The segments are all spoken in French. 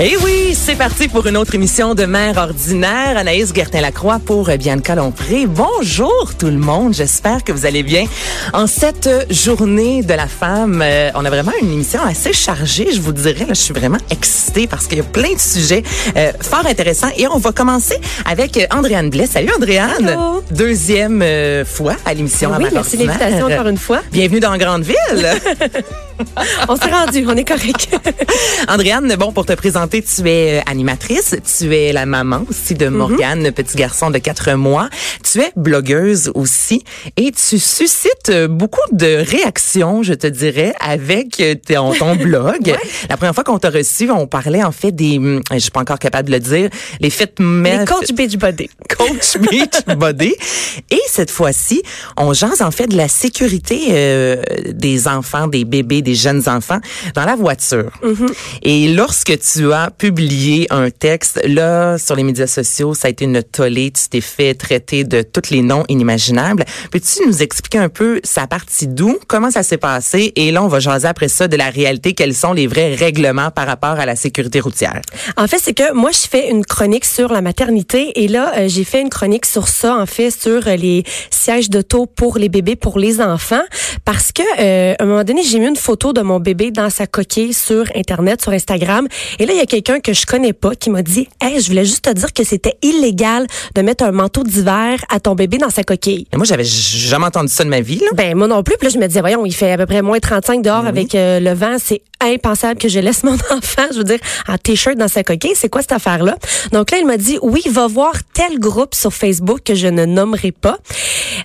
Et eh oui, c'est parti pour une autre émission de Mère ordinaire. Anaïs Gertin-Lacroix pour Bianca Lompré. Bonjour tout le monde, j'espère que vous allez bien. En cette journée de la femme, euh, on a vraiment une émission assez chargée, je vous dirais. Là, je suis vraiment excitée parce qu'il y a plein de sujets euh, fort intéressants. Et on va commencer avec Andréane Blais. Salut Andréane! Hello. Deuxième euh, fois à l'émission Oui, Mère merci ordinaire. l'invitation encore une fois. Bienvenue dans Grande Ville. On s'est rendu, on est correct. Andréane, bon, pour te présenter, tu es euh, animatrice, tu es la maman aussi de Morgane, petit garçon de quatre mois. Tu es blogueuse aussi et tu suscites euh, beaucoup de réactions, je te dirais, avec euh, ton, ton blog. La première fois qu'on t'a reçu, on parlait en fait des, hum, je suis pas encore capable de le dire, les fêtes Les coach Beachbody. coach beach body. Et cette fois-ci, on jase en fait de la sécurité euh, des enfants, des bébés, des jeunes enfants dans la voiture. Et lorsque tu as publié un texte, là, sur les médias sociaux, ça a été une tollée. Tu t'es fait traiter de tous les noms inimaginables. Peux-tu nous expliquer un peu sa partie d'où, comment ça s'est passé? Et là, on va jaser après ça de la réalité. Quels sont les vrais règlements par rapport à la sécurité routière? En fait, c'est que moi, je fais une chronique sur la maternité et là, euh, j'ai fait une chronique sur ça, en fait, sur euh, les sièges d'auto pour les bébés, pour les enfants, parce que euh, à un moment donné, j'ai mis une photo de mon bébé dans sa coquille sur Internet, sur Instagram, et là, il y a quelqu'un que je connais pas qui m'a dit, hey, je voulais juste te dire que c'était illégal de mettre un manteau d'hiver à ton bébé dans sa coquille. Et moi, j'avais jamais entendu ça de ma vie. Là. Ben moi non plus. Puis là, je me disais, voyons, il fait à peu près moins 35 dehors avec euh, le vent. C'est impensable que je laisse mon enfant, je veux dire, en t-shirt dans sa coquille. C'est quoi cette affaire-là? Donc là, il m'a dit, oui, va voir tel groupe sur Facebook que je ne nommerai pas.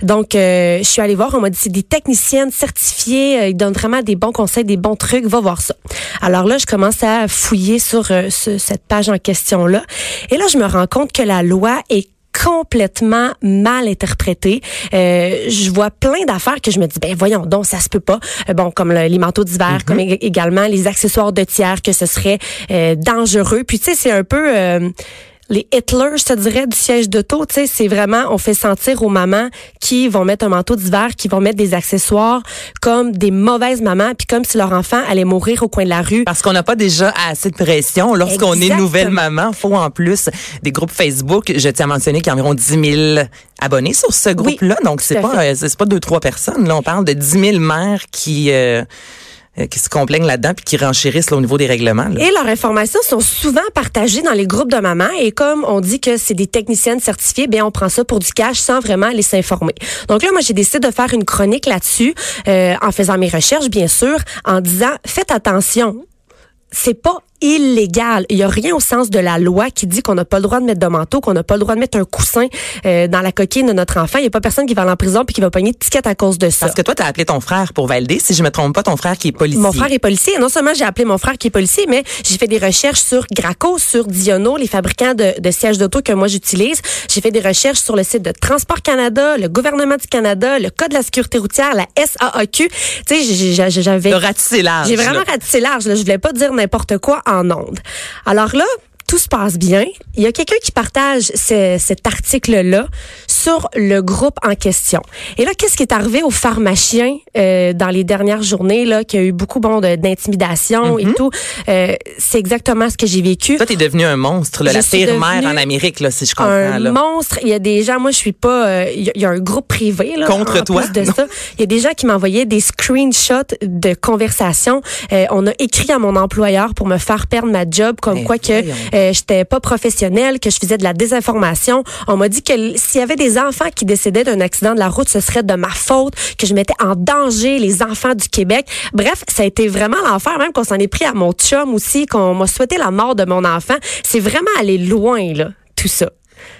Donc, euh, je suis allée voir. On m'a dit, c'est des techniciennes certifiées. euh, Ils donnent vraiment des bons conseils, des bons trucs. Va voir ça. Alors là, je commence à fouiller sur euh, ce- cette page en question-là. Et là, je me rends compte que la loi est complètement mal interprétée. Euh, je vois plein d'affaires que je me dis ben voyons donc ça se peut pas. Euh, bon comme le- les manteaux d'hiver, comme ég- également les accessoires de tiers que ce serait euh, dangereux. Puis tu sais c'est un peu euh, les Hitler, je te dirais, du siège d'auto, tu sais, c'est vraiment, on fait sentir aux mamans qui vont mettre un manteau d'hiver, qui vont mettre des accessoires comme des mauvaises mamans, puis comme si leur enfant allait mourir au coin de la rue. Parce qu'on n'a pas déjà assez de pression. Lorsqu'on est nouvelle maman, faut en plus des groupes Facebook. Je tiens à mentionner qu'il y a environ 10 000 abonnés sur ce groupe-là. Donc, c'est pas, euh, c'est pas deux, trois personnes. Là, on parle de 10 000 mères qui, euh, euh, qui se complaignent là-dedans puis qui renchérissent là, au niveau des règlements. Et leurs informations sont souvent partagées dans les groupes de mamans. Et comme on dit que c'est des techniciennes certifiées, bien on prend ça pour du cash sans vraiment aller s'informer. Donc là, moi, j'ai décidé de faire une chronique là-dessus, euh, en faisant mes recherches, bien sûr, en disant faites attention. C'est pas illégal. Il y a rien au sens de la loi qui dit qu'on n'a pas le droit de mettre de manteau, qu'on n'a pas le droit de mettre un coussin euh, dans la coquille de notre enfant. Il y a pas personne qui va aller en prison puis qui va pogner de ticket à cause de ça. Parce que toi, tu as appelé ton frère pour valider. Si je me trompe pas, ton frère qui est policier. Mon frère est policier. Non seulement j'ai appelé mon frère qui est policier, mais j'ai fait des recherches sur Graco, sur Diono, les fabricants de, de sièges d'auto que moi j'utilise. J'ai fait des recherches sur le site de Transport Canada, le gouvernement du Canada, le Code de la sécurité routière, la SAAQ. Tu sais, j'avais... Ratissé large. J'ai vraiment ratissé large. Là. Je voulais pas dire n'importe quoi Alors là, tout se passe bien. Il y a quelqu'un qui partage ce- cet article-là sur le groupe en question. Et là, qu'est-ce qui est arrivé aux pharmaciens euh, dans les dernières journées, là, qu'il y a eu beaucoup bon, d'intimidation et tout? Euh, c'est exactement ce que j'ai vécu. Toi, t'es devenu un monstre, là, la pire mère en Amérique, là, si je comprends. un là. monstre. Il y a des gens, moi je suis pas, euh, il y, a- il y a un groupe privé là, Contre en toi? Plus de Non. ça, il y a des gens qui m'envoyaient des screenshots de conversations. On a écrit à mon employeur pour me faire perdre ma job, comme Ben quoi que j'étais pas professionnelle, que je faisais de la désinformation. On m'a dit que s'il y avait des enfants qui décédaient d'un accident de la route, ce serait de ma faute, que je mettais en danger les enfants du Québec. Bref, ça a été vraiment l'enfer, même qu'on s'en est pris à mon chum aussi, qu'on m'a souhaité la mort de mon enfant. C'est vraiment allé loin là, tout ça.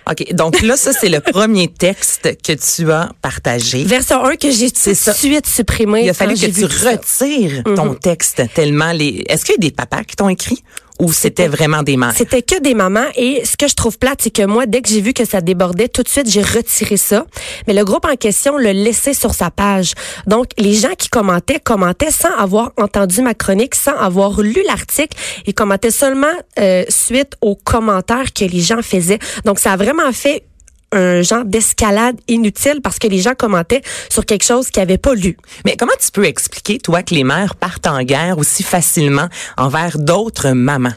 OK. Donc là, ça, c'est le premier texte que tu as partagé. Version 1 que j'ai tout de suite supprimée. Il a fallu que tu retires ton texte tellement les. Est-ce qu'il y a des papas qui t'ont écrit? Ou c'était vraiment des mères? C'était que des mamans et ce que je trouve plate, c'est que moi, dès que j'ai vu que ça débordait, tout de suite, j'ai retiré ça. Mais le groupe en question le laissait sur sa page. Donc, les gens qui commentaient, commentaient sans avoir entendu ma chronique, sans avoir lu l'article. Ils commentaient seulement euh, suite aux commentaires que les gens faisaient. Donc, ça a vraiment fait un genre d'escalade inutile parce que les gens commentaient sur quelque chose qu'ils n'avaient pas lu. Mais comment tu peux expliquer, toi, que les mères partent en guerre aussi facilement envers d'autres mamans?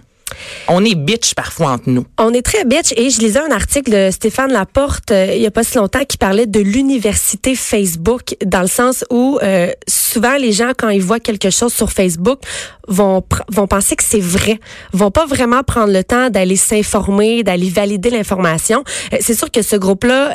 On est bitch parfois entre nous. On est très bitch et je lisais un article de Stéphane Laporte euh, il y a pas si longtemps qui parlait de l'université Facebook dans le sens où euh, souvent les gens quand ils voient quelque chose sur Facebook vont vont penser que c'est vrai, vont pas vraiment prendre le temps d'aller s'informer, d'aller valider l'information. Euh, c'est sûr que ce groupe-là,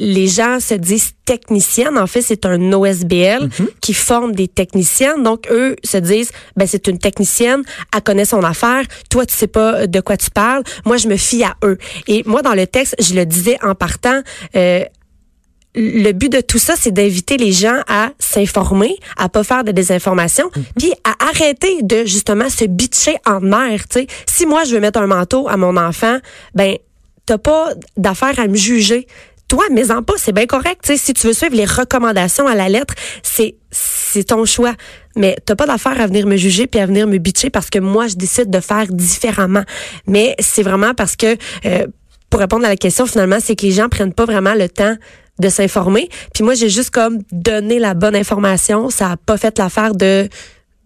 les gens se disent techniciennes. En fait, c'est un OSBL mhm. qui forme des techniciennes. Donc eux se disent, ben c'est une technicienne, elle connaît son affaire. Toi tu sais pas de quoi tu parles. Moi, je me fie à eux. Et moi, dans le texte, je le disais en partant. Euh, le but de tout ça, c'est d'inviter les gens à s'informer, à pas faire de désinformation, mhm. puis à arrêter de justement se bitcher en mer. sais. Si moi je veux mettre un manteau à mon enfant, ben t'as pas d'affaire à me juger. Toi, mais en pas, c'est bien correct. Si tu veux suivre les recommandations à la lettre, c'est c'est ton choix. Mais t'as pas d'affaire à venir me juger puis à venir me bitcher parce que moi, je décide de faire différemment. Mais c'est vraiment parce que, euh, pour répondre à la question, finalement, c'est que les gens prennent pas vraiment le temps de s'informer. Puis moi, j'ai juste comme donné la bonne information. Ça a pas fait l'affaire de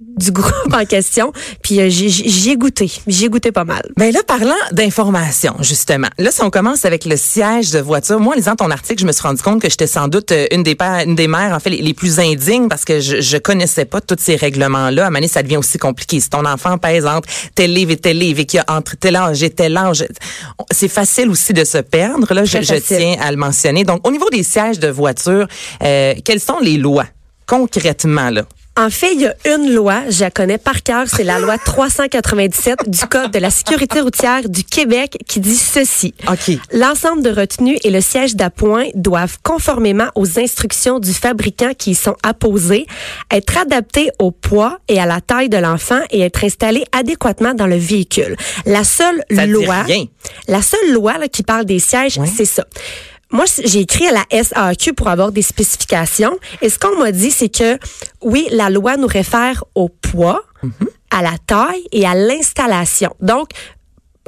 du groupe en question. Puis euh, j'y ai goûté. J'y ai goûté pas mal. Ben là, parlant d'information, justement. Là, si on commence avec le siège de voiture, moi, en lisant ton article, je me suis rendu compte que j'étais sans doute euh, une des pères, une des mères, en fait, les, plus indignes parce que je, je connaissais pas tous ces règlements-là. À un ça devient aussi compliqué. Si ton enfant pèse entre tel livre et tel livre et qu'il y a entre tel âge et tel âge, c'est facile aussi de se perdre. Là, je, je, tiens à le mentionner. Donc, au niveau des sièges de voiture, euh, quelles sont les lois concrètement là? En fait, il y a une loi, je la connais par cœur, c'est la loi 397 du Code de la sécurité routière du Québec qui dit ceci. OK. L'ensemble de retenues et le siège d'appoint doivent, conformément aux instructions du fabricant qui y sont apposées, être adaptés au poids et à la taille de l'enfant et être installés adéquatement dans le véhicule. La seule loi, la seule loi qui parle des sièges, c'est ça moi, j'ai écrit à la SAQ pour avoir des spécifications. Et ce qu'on m'a dit, c'est que oui, la loi nous réfère au poids, mhm. à la taille et à l'installation. Donc,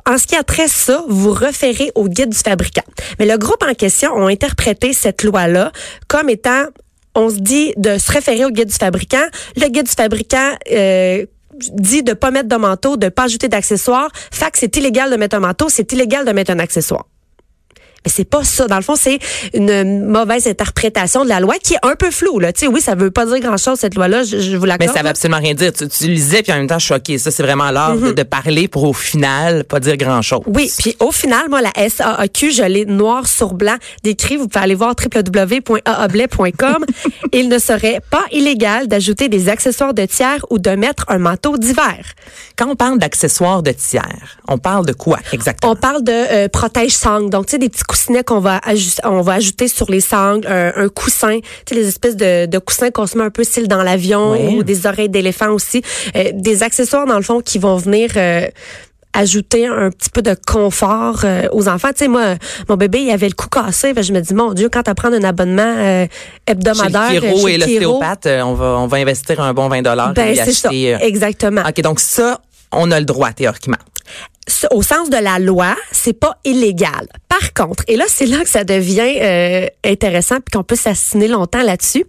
en ce qui a trait ça, vous référez au guide du fabricant. Mais le groupe en question ont interprété cette loi-là comme étant, on se dit de se référer au guide du fabricant. Le guide du fabricant euh, dit de pas mettre de manteau, de pas ajouter d'accessoires. Fait que c'est illégal de mettre un manteau, c'est illégal de mettre un accessoire. Mais c'est pas ça. Dans le fond, c'est une mauvaise interprétation de la loi qui est un peu floue. Là. Oui, ça veut pas dire grand-chose, cette loi-là, je, je vous l'accorde. Mais ça veut absolument rien dire. Tu, tu lisais, puis en même temps, choqué. Ça, c'est vraiment l'art de, mm-hmm. parler pour au final pas dire grand-chose. Oui, puis au final, moi, la SAAQ, je l'ai noir sur blanc décrit. Vous pouvez aller voir www.aablais.com. Il ne serait pas illégal d'ajouter des accessoires de tiers ou de mettre un manteau d'hiver. Quand on parle d'accessoires de tiers, on parle de quoi exactement? On parle de euh, protège-sangle. Donc, tu sais, des petits coussinet qu'on va on va ajouter sur les sangles, un, coussin, tu sais, les espèces de, de coussins qu'on se met un peu style dans l'avion ou des oreilles d'éléphant aussi, euh, des accessoires dans le fond qui vont venir euh, ajouter un petit peu de confort euh, aux enfants. Tu sais, moi, mon bébé, il avait le cou cassé. je me dis, mon Dieu, quand tu prends un abonnement hebdomadaire chez le et l'ostéopathe, on va, on va investir un bon 20 dollars ben, c'est ça, exactement. OK, donc ça, on a le droit théoriquement au sens de la loi, c'est pas illégal. Par contre, et là c'est là que ça devient euh, intéressant puis qu'on peut s'assiner longtemps là-dessus.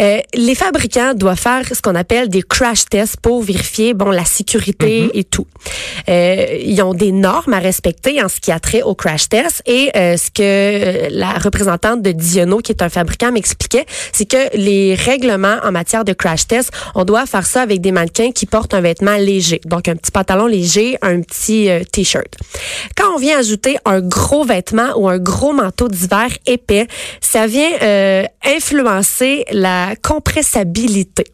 Euh, les fabricants doivent faire ce qu'on appelle des crash tests pour vérifier bon la sécurité mm-hmm. et tout. Euh, ils ont des normes à respecter en ce qui a trait au crash test et euh, ce que la représentante de Diono qui est un fabricant m'expliquait, c'est que les règlements en matière de crash test, on doit faire ça avec des mannequins qui portent un vêtement léger, donc un petit pantalon léger, un petit euh, t-shirt. Quand on vient ajouter un gros vêtement ou un gros manteau d'hiver épais, ça vient euh, influencer la compressabilité.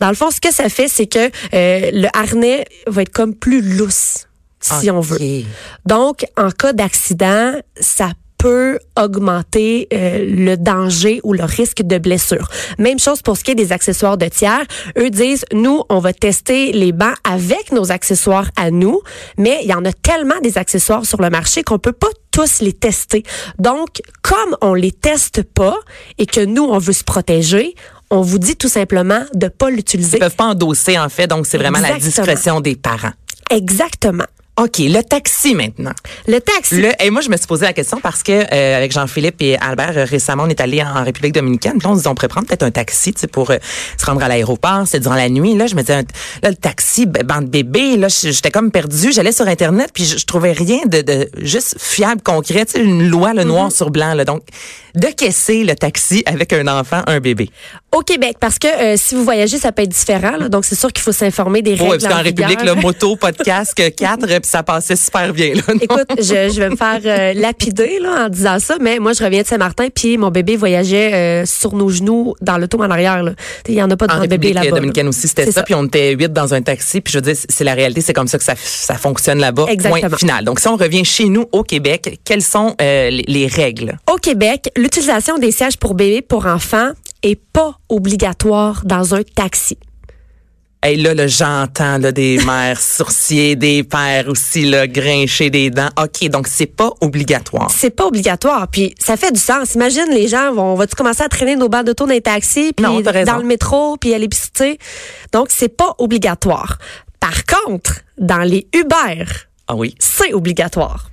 Dans le fond, ce que ça fait, c'est que euh, le harnais va être comme plus lousse, si on veut. Donc, en cas d'accident, ça peut augmenter euh, le danger ou le risque de blessure. Même chose pour ce qui est des accessoires de tiers. Eux disent, nous, on va tester les bancs avec nos accessoires à nous, mais il y en a tellement des accessoires sur le marché qu'on peut pas tous les tester. Donc, comme on les teste pas et que nous, on veut se protéger, on vous dit tout simplement de pas l'utiliser. Ils peuvent pas endosser, en fait, donc c'est vraiment la discrétion des parents. Exactement. OK, le taxi maintenant. Le taxi. Le, et moi, je me suis posé la question parce que euh, avec Jean-Philippe et Albert, euh, récemment, on est allé en République dominicaine. Puis on se dit, on pourrait prendre peut-être un taxi tu sais, pour euh, se rendre à l'aéroport. C'est durant la nuit. Là, je me disais, là, le taxi, bande bébé, là, j'étais comme perdue. J'allais sur Internet, puis je, je trouvais rien de, de juste fiable, concret. Tu sais, une loi, le noir sur blanc. Là. Donc, de caisser le taxi avec un enfant, un bébé. Au Québec, parce que euh, si vous voyagez, ça peut être différent. là. donc, c'est sûr qu'il faut s'informer des règles. Ouais, parce qu'en en République, là, moto, pas de casque, quatre, puis ça passait super bien. Là? Écoute, je, je vais me faire euh, lapider là, en disant ça, mais moi, je reviens de Saint-Martin, puis mon bébé voyageait euh, sur nos genoux dans l'auto en arrière. là. Il y en a pas de En grand bébé là-bas. là. dominicaine aussi, c'était ça. Puis on était huit dans un taxi. Puis je veux dire, c'est la réalité, c'est comme ça que ça, ça fonctionne là-bas. Exactement. Point final. Donc si on revient chez nous au Québec, quelles sont euh, les, les règles? Au Québec, l'utilisation des sièges pour bébés pour enfants est pas obligatoire dans un taxi. Et là, là j'entends là, des mères sourciers, des pères aussi là, grincher des dents. OK, donc c'est pas obligatoire. C'est pas obligatoire. Puis ça fait du sens. Imagine les gens vont, va-tu commencer à traîner nos balles d'auto dans les taxis, puis Non, dans le métro, puis à l'épicerie. Donc c'est pas obligatoire. Par contre, dans les Uber, Ah oui. c'est obligatoire.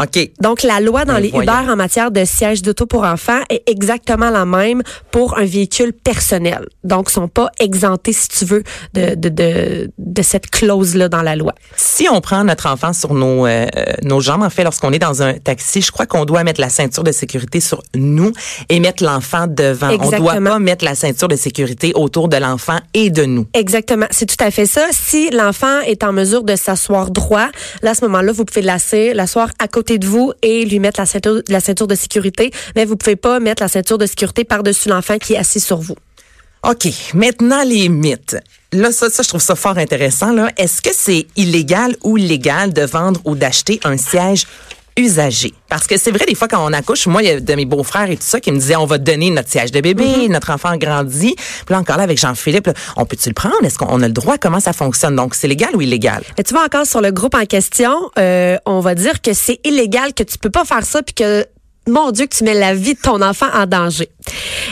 OK. Donc, la loi dans Ben, les voyons. Uber en matière de siège d'auto pour enfants est exactement la même pour un véhicule personnel. Donc, ils sont pas exemptés, si tu veux, de, de, de, de cette clause-là dans la loi. Si on prend notre enfant sur nos, euh, nos jambes, en fait, lorsqu'on est dans un taxi, je crois qu'on doit mettre la ceinture de sécurité sur nous et mettre l'enfant devant. On doit Exactement. pas mettre la ceinture de sécurité autour de l'enfant et de nous. Exactement. C'est tout à fait ça. Si l'enfant est en mesure de s'asseoir droit, là, à ce moment-là, vous pouvez l'asseoir à côté de et lui mettre la ceinture de sécurité. Mais vous pouvez pas mettre la ceinture de sécurité par-dessus l'enfant qui est assis sur vous. OK. Maintenant, les mythes. Là, ça, ça, je trouve ça fort intéressant. Là. Est-ce que c'est illégal ou légal de vendre ou d'acheter un siège Parce que c'est vrai, des fois, quand on accouche, moi, il y a de mes beaux-frères et tout ça qui me disaient, on va te donner notre siège de bébé, notre enfant grandit. Puis là, encore là, avec Jean-Philippe, on peut-tu le prendre? Est-ce qu'on a le droit? Comment ça fonctionne? Donc, c'est légal ou illégal? Mais tu vois encore sur le groupe en question, euh, on va dire que c'est illégal, que tu peux pas faire ça, puis que mon Dieu, que tu mets la vie de ton enfant en danger.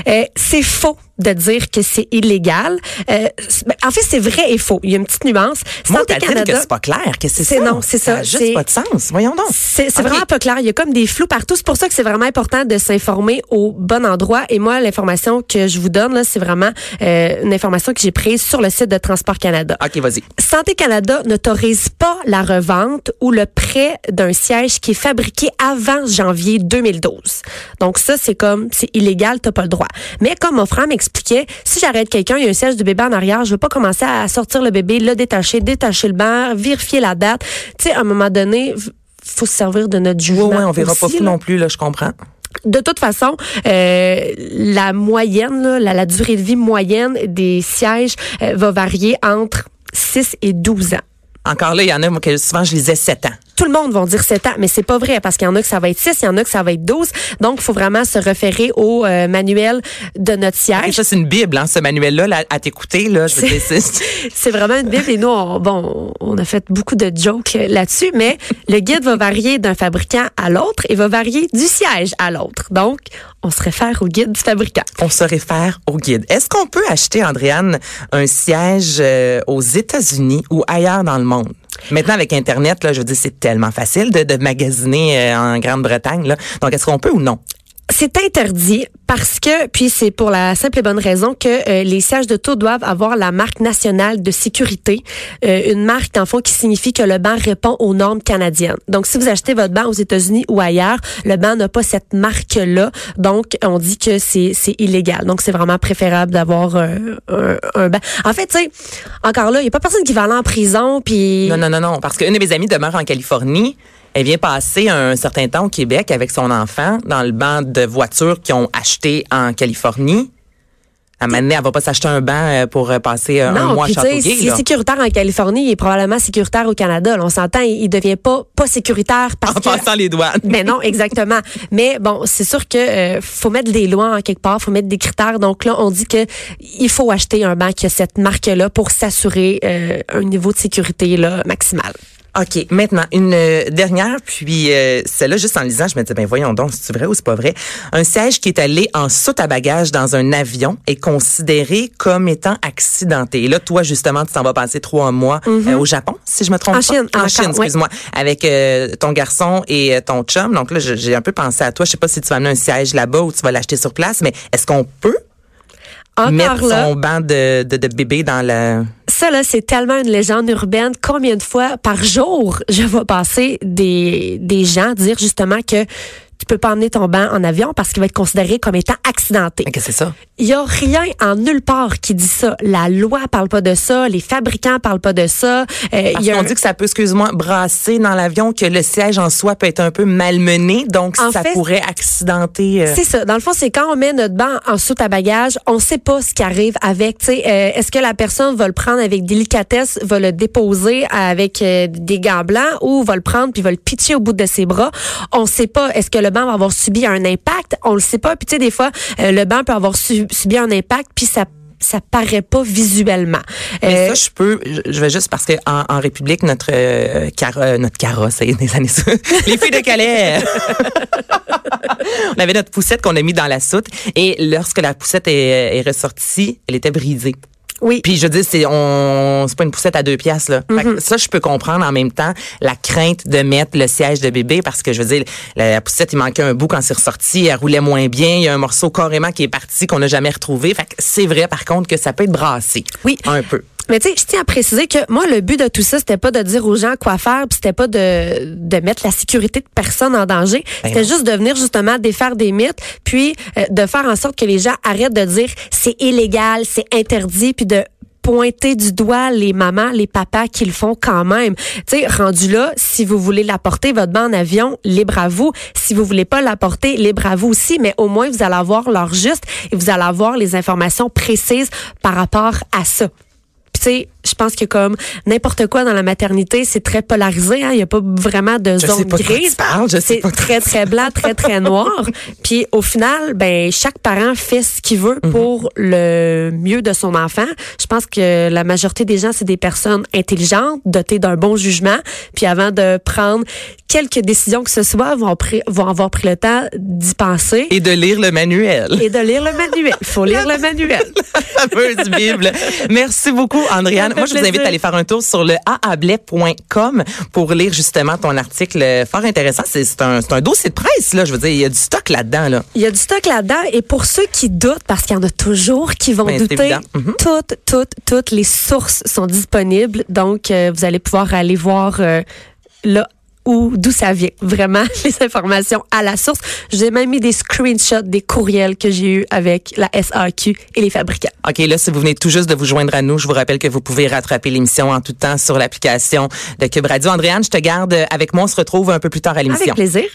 Euh, c'est faux de dire que c'est illégal. Euh, ben, en fait, c'est vrai et faux. Il y a une petite nuance. Santé dit que Canada, c'est pas clair, que c'est ça. non, c'est ça. a juste pas de sens. Voyons donc. c'est vraiment pas clair. Il y a comme des flous partout. C'est pour ça que c'est vraiment important de s'informer au bon endroit. Et moi, l'information que je vous donne, là, c'est vraiment euh, une information que j'ai prise sur le site de Transport Canada. OK, vas-y. Santé Canada n'autorise pas la revente ou le prêt d'un siège qui est fabriqué avant janvier 2012. Donc ça, c'est comme, c'est illégal, t'as pas le droit. Mais comme mon frère m'expliquait, si j'arrête quelqu'un, il y a un siège de bébé en arrière, je veux pas commencer à sortir le bébé, le détacher, détacher le banc, vérifier la date. Tu sais, à un moment donné, faut se servir de notre Oui, jugement. ouais, on verra pas fou non plus, là, je comprends. De toute façon, euh, la moyenne, là, la, la durée de vie moyenne des sièges euh, va varier entre 6 et 12 ans. Encore là, il y en a, moi, que souvent, je lisais 7 ans. Tout le monde va dire 7 ans, mais c'est pas vrai parce qu'il y en a que ça va être 6, il y en a que ça va être 12. Donc, il faut vraiment se référer au euh, manuel de notre Et siège. ça, c'est une Bible, hein, ce manuel-là, là, à t'écouter, là. C'est- C'est vraiment une Bible et nous, on, bon, on a fait beaucoup de jokes là-dessus, mais le guide va varier d'un fabricant à l'autre et va varier du siège à l'autre. Donc, on se réfère au guide du fabricant. on se réfère au guide. Est-ce qu'on peut acheter, Andréane, un siège euh, aux États-Unis ou ailleurs dans le monde? Maintenant, avec Internet, là, je veux dire, c'est tellement facile de, de magasiner euh, en Grande-Bretagne. Donc, est-ce qu'on peut ou non? C'est interdit parce que, puis c'est pour la simple et bonne raison que euh, les sièges de tour doivent avoir la marque nationale de sécurité, euh, une marque dans le fond qui signifie que le banc répond aux normes canadiennes. Donc, si vous achetez votre banc aux États-Unis ou ailleurs, le banc n'a pas cette marque-là, donc on dit que c'est illégal. Donc, c'est vraiment préférable d'avoir euh, un, un banc. En fait, tu sais, encore là, il y a pas personne qui va aller en prison, puis Non, non, non, non. Parce qu'une de mes amies demeure en Californie. Elle vient passer un certain temps au Québec avec son enfant dans le banc de voitures qu'ils ont acheté en Californie. À un donné, elle va pas s'acheter un banc euh, pour euh, passer euh, un Non, mois à puis sais, Châteauguay. s'il est sécuritaire en Californie, il est probablement sécuritaire au Canada. Là, on s'entend, il, il devient pas pas sécuritaire parce En que passant les douanes. Mais non, exactement. Mais bon, c'est sûr que euh, faut mettre des lois en quelque part, faut mettre des critères. Donc là, on dit que il faut acheter un banc qui a cette marque-là pour s'assurer euh, un niveau de sécurité là maximal. OK. Maintenant, une euh, dernière, puis euh, celle-là, juste en lisant, je me disais, ben voyons donc, c'est vrai ou c'est pas vrai? Un siège qui est allé en soute à bagages dans un avion est considéré comme étant accidenté. Et là, toi, justement, tu t'en vas passer trois mois euh, au Japon, si je me trompe En pas. Chine, En encore, Chine, excuse-moi. Avec euh, ton garçon et euh, ton chum. Donc là, j'ai un peu pensé à toi. Je sais pas si tu vas amener un siège là-bas ou tu vas l'acheter sur place, mais est-ce qu'on peut Encore mettre là, son banc de, de, de bébé dans la... ça là, c'est tellement une légende urbaine. Combien de fois par jour je vois passer des des gens dire justement que tu peux pas emmener ton banc en avion parce qu'il va être considéré comme étant accidenté. Qu'est-ce que c'est ça? Il y a rien en nulle part qui dit ça. La loi parle pas de ça, les fabricants parlent pas de ça. Euh, Parce y a un- dit que ça peut, excuse-moi, brasser dans l'avion, que le siège en soi peut être un peu malmené, donc En ça fait, pourrait accidenter. euh, C'est ça. Dans le fond, c'est quand on met notre banc en soute à bagages, on sait pas ce qui arrive avec. Tu sais, euh, est-ce que la personne va le prendre avec délicatesse, va le déposer avec euh, des gants blancs, ou va le prendre puis va le pitcher au bout de ses bras? On sait pas. Est-ce que le banc va avoir subi un impact On le sait pas. Puis tu sais, des fois, euh, le banc peut avoir su- subi un impact, puis ça ça paraît pas visuellement. Mais Euh, ça, je peux, je- vais juste parce que en, en République, notre euh, notre carrosse, ça y est, des années. Les filles de Calais. on avait notre poussette qu'on a mis dans la soute et lorsque la poussette est, est ressortie, elle était brisée. Oui. Puis je dis c'est on c'est pas une poussette à deux piastres là. Fait que ça je peux comprendre en même temps la crainte de mettre le siège de bébé parce que je veux dire la, la poussette il manquait un bout quand c'est ressorti, elle roulait moins bien, il y a un morceau carrément qui est parti qu'on n'a jamais retrouvé. Fait que c'est vrai par contre que ça peut être brassé. Oui. Un peu. Mais tu sais, je tiens à préciser que moi, le but de tout ça, c'était pas de dire aux gens quoi faire, puis c'était pas de, de mettre la sécurité de personne en danger. Ben c'était juste de venir justement défaire des mythes, puis euh, de faire en sorte que les gens arrêtent de dire c'est illégal, c'est interdit, puis de pointer du doigt les mamans, les papas qui le font quand même. Tu sais, rendu là, si vous voulez l'apporter, votre banc en avion, libre à vous. Si vous voulez pas l'apporter, libre à vous aussi, mais au moins, vous allez avoir l'heure juste et vous allez avoir les informations précises par rapport à ça. Puis, tu sais, je pense que comme n'importe quoi dans la maternité, c'est très polarisé. Hein? Il n'y a pas vraiment de Je zone sais pas grise. je C'est très, très blanc, très, très noir. Puis au final, ben chaque parent fait ce qu'il veut Mhm. pour le mieux de son enfant. Je pense que la majorité des gens, c'est des personnes intelligentes, dotées d'un bon jugement. Puis avant de prendre quelques décisions que ce soit, vont, vont avoir pris le temps d'y penser. Et de lire le manuel. Et de lire le manuel. Il faut lire le manuel. La fameuse Bible. Merci beaucoup, Andréane. Moi, je vous invite à aller faire un tour sur le aablais.com pour lire justement ton article fort intéressant. C'est un, un dossier de presse, là. Je veux dire, il y a du stock là-dedans, là. Il y a du stock là-dedans. Et pour ceux qui doutent, parce qu'il y en a toujours qui vont Ben, douter. Mhm. toutes, toutes, toutes les sources sont disponibles. Donc, euh, vous allez pouvoir aller voir euh, là où d'où ça vient. Vraiment, les informations à la source. J'ai même mis des screenshots des courriels que j'ai eus avec la SAQ et les fabricants. OK, là, si vous venez tout juste de vous joindre à nous, je vous rappelle que vous pouvez rattraper l'émission en tout temps sur l'application de Cube Radio. Andréane, je te garde avec moi. On se retrouve un peu plus tard à l'émission. Avec plaisir.